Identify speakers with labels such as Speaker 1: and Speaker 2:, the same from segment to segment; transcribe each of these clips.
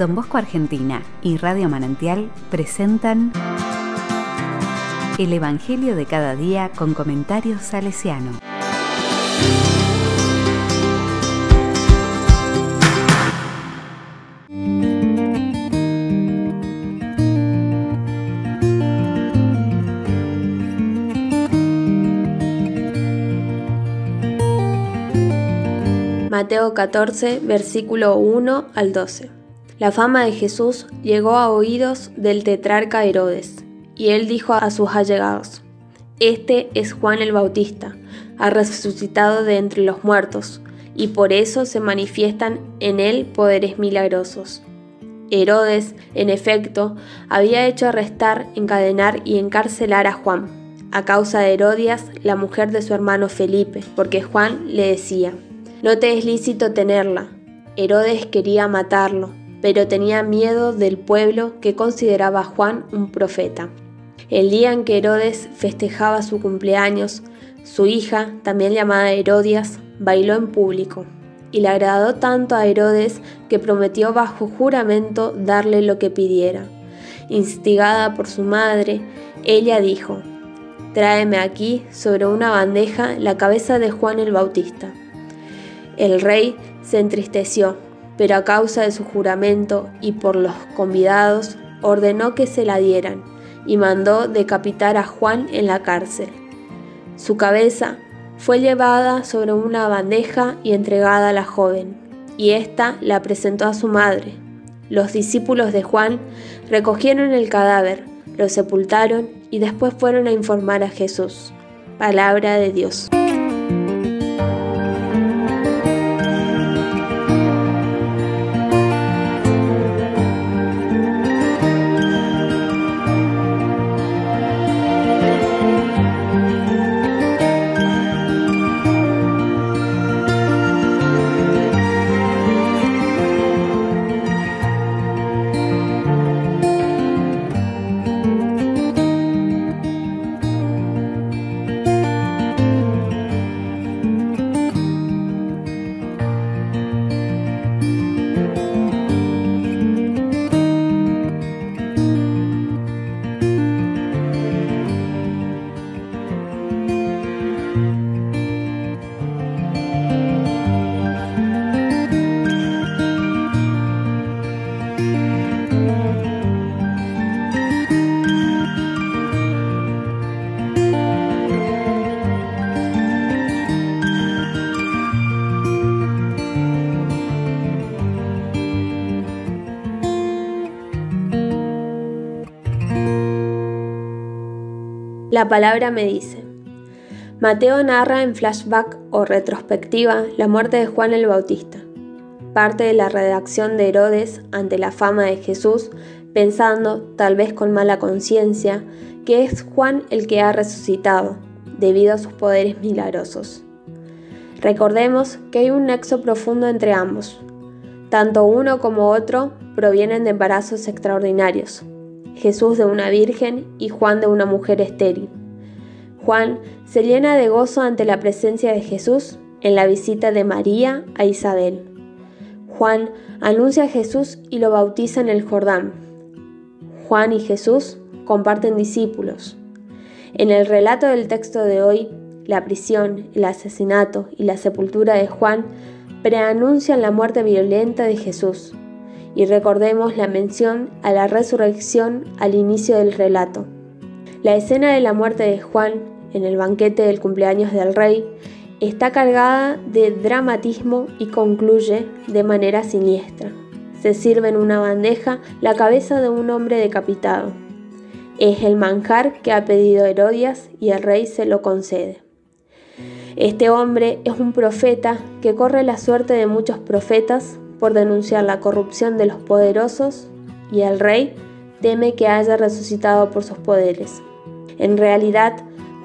Speaker 1: Don Bosco Argentina y Radio Manantial presentan El Evangelio de cada día con comentarios salesiano.
Speaker 2: Mateo 14, versículo 1 al 12. La fama de Jesús llegó a oídos del tetrarca Herodes, y él dijo a sus allegados, Este es Juan el Bautista, ha resucitado de entre los muertos, y por eso se manifiestan en él poderes milagrosos. Herodes, en efecto, había hecho arrestar, encadenar y encarcelar a Juan, a causa de Herodias, la mujer de su hermano Felipe, porque Juan le decía, no te es lícito tenerla. Herodes quería matarlo, pero tenía miedo del pueblo que consideraba a Juan un profeta. El día en que Herodes festejaba su cumpleaños, su hija, también llamada Herodias, bailó en público, y le agradó tanto a Herodes que prometió bajo juramento darle lo que pidiera. Instigada por su madre, ella dijo, Tráeme aquí sobre una bandeja la cabeza de Juan el Bautista. El rey se entristeció, pero a causa de su juramento y por los convidados, ordenó que se la dieran y mandó decapitar a Juan en la cárcel. Su cabeza fue llevada sobre una bandeja y entregada a la joven, y ésta la presentó a su madre. Los discípulos de Juan recogieron el cadáver, lo sepultaron y después fueron a informar a Jesús. Palabra de Dios. La palabra me dice. Mateo narra en flashback o retrospectiva la muerte de Juan el Bautista. Parte de la redacción de Herodes ante la fama de Jesús, pensando, tal vez con mala conciencia, que es Juan el que ha resucitado, debido a sus poderes milagrosos. Recordemos que hay un nexo profundo entre ambos. Tanto uno como otro provienen de embarazos extraordinarios, Jesús de una virgen y Juan de una mujer estéril. Juan se llena de gozo ante la presencia de Jesús en la visita de María a Isabel. Juan anuncia a Jesús y lo bautiza en el Jordán. Juan y Jesús comparten discípulos. En el relato del texto de hoy, la prisión, el asesinato y la sepultura de Juan preanuncian la muerte violenta de Jesús y recordemos la mención a la resurrección al inicio del relato. La escena de la muerte de Juan en el banquete del cumpleaños del rey está cargada de dramatismo y concluye de manera siniestra. Se sirve en una bandeja la cabeza de un hombre decapitado. Es el manjar que ha pedido Herodias y el rey se lo concede. Este hombre es un profeta que corre la suerte de muchos profetas por denunciar la corrupción de los poderosos y el rey teme que haya resucitado por sus poderes. En realidad,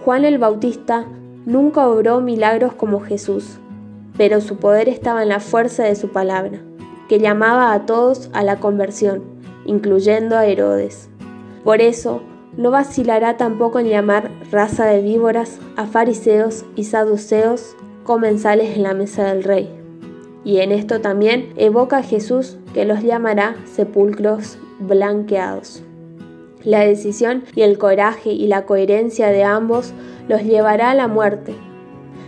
Speaker 2: Juan el Bautista nunca obró milagros como Jesús, pero su poder estaba en la fuerza de su palabra, que llamaba a todos a la conversión, incluyendo a Herodes. Por eso, no vacilará tampoco en llamar raza de víboras a fariseos y saduceos comensales en la mesa del rey. Y en esto también evoca a Jesús que los llamará sepulcros blanqueados. La decisión y el coraje y la coherencia de ambos los llevará a la muerte.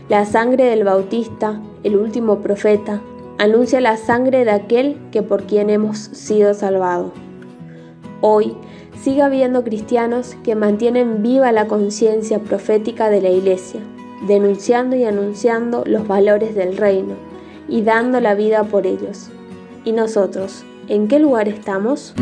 Speaker 2: La sangre del Bautista, el último profeta, anuncia la sangre de aquel que por quien hemos sido salvados. Hoy sigue habiendo cristianos que mantienen viva la conciencia profética de la Iglesia, denunciando y anunciando los valores del reino y dando la vida por ellos. ¿Y nosotros, en qué lugar estamos?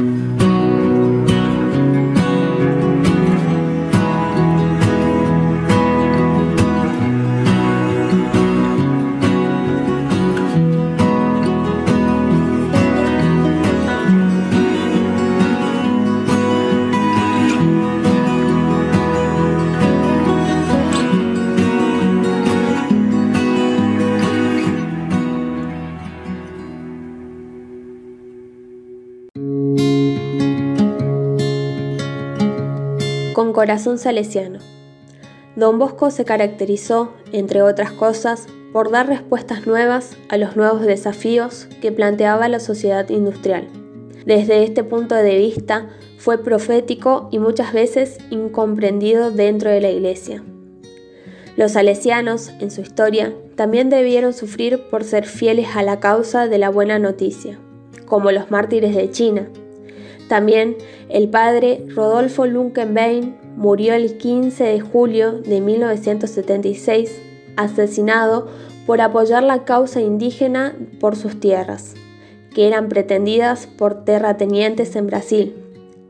Speaker 2: Corazón salesiano. Don Bosco se caracterizó, entre otras cosas, por dar respuestas nuevas a los nuevos desafíos que planteaba la sociedad industrial. Desde este punto de vista, fue profético y muchas veces incomprendido dentro de la Iglesia. Los salesianos, en su historia, también debieron sufrir por ser fieles a la causa de la buena noticia, como los mártires de China, también el padre Rodolfo Lunkenbein murió el 15 de julio de 1976, asesinado por apoyar la causa indígena por sus tierras, que eran pretendidas por terratenientes en Brasil.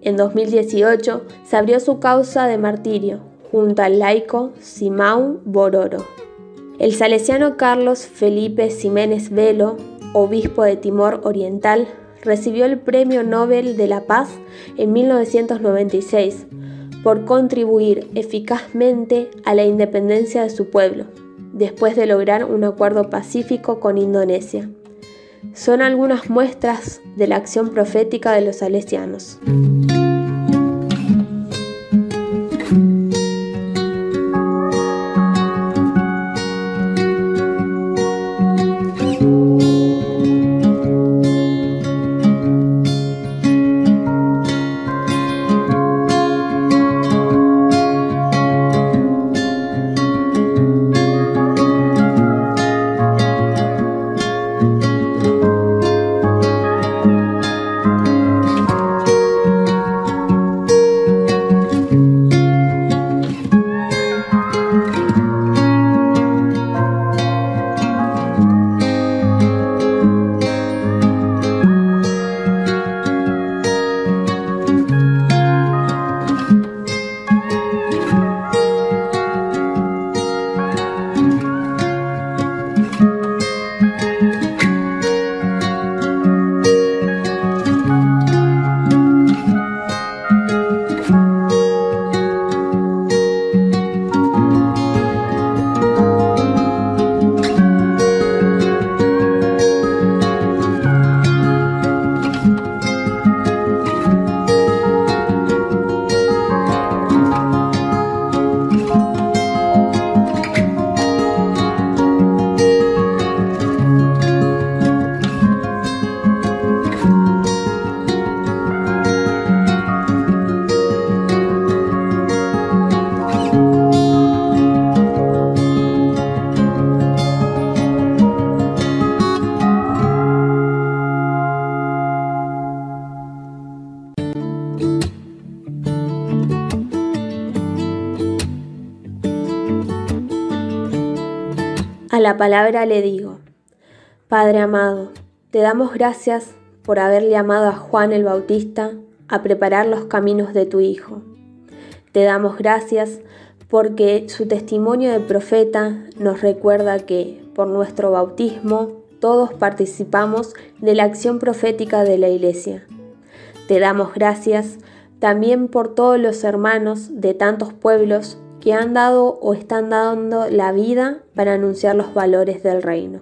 Speaker 2: En 2018 se abrió su causa de martirio junto al laico Simão Bororo. El salesiano Carlos Felipe Ximénez Velo, obispo de Timor Oriental, recibió el Premio Nobel de la Paz en 1996 por contribuir eficazmente a la independencia de su pueblo, después de lograr un acuerdo pacífico con Indonesia. Son algunas muestras de la acción profética de los salesianos. A la palabra le digo, Padre amado, te damos gracias por haber llamado a Juan el Bautista a preparar los caminos de tu Hijo. Te damos gracias porque su testimonio de profeta nos recuerda que, por nuestro bautismo, todos participamos de la acción profética de la Iglesia. Te damos gracias también por todos los hermanos de tantos pueblos que han dado o están dando la vida para anunciar los valores del reino.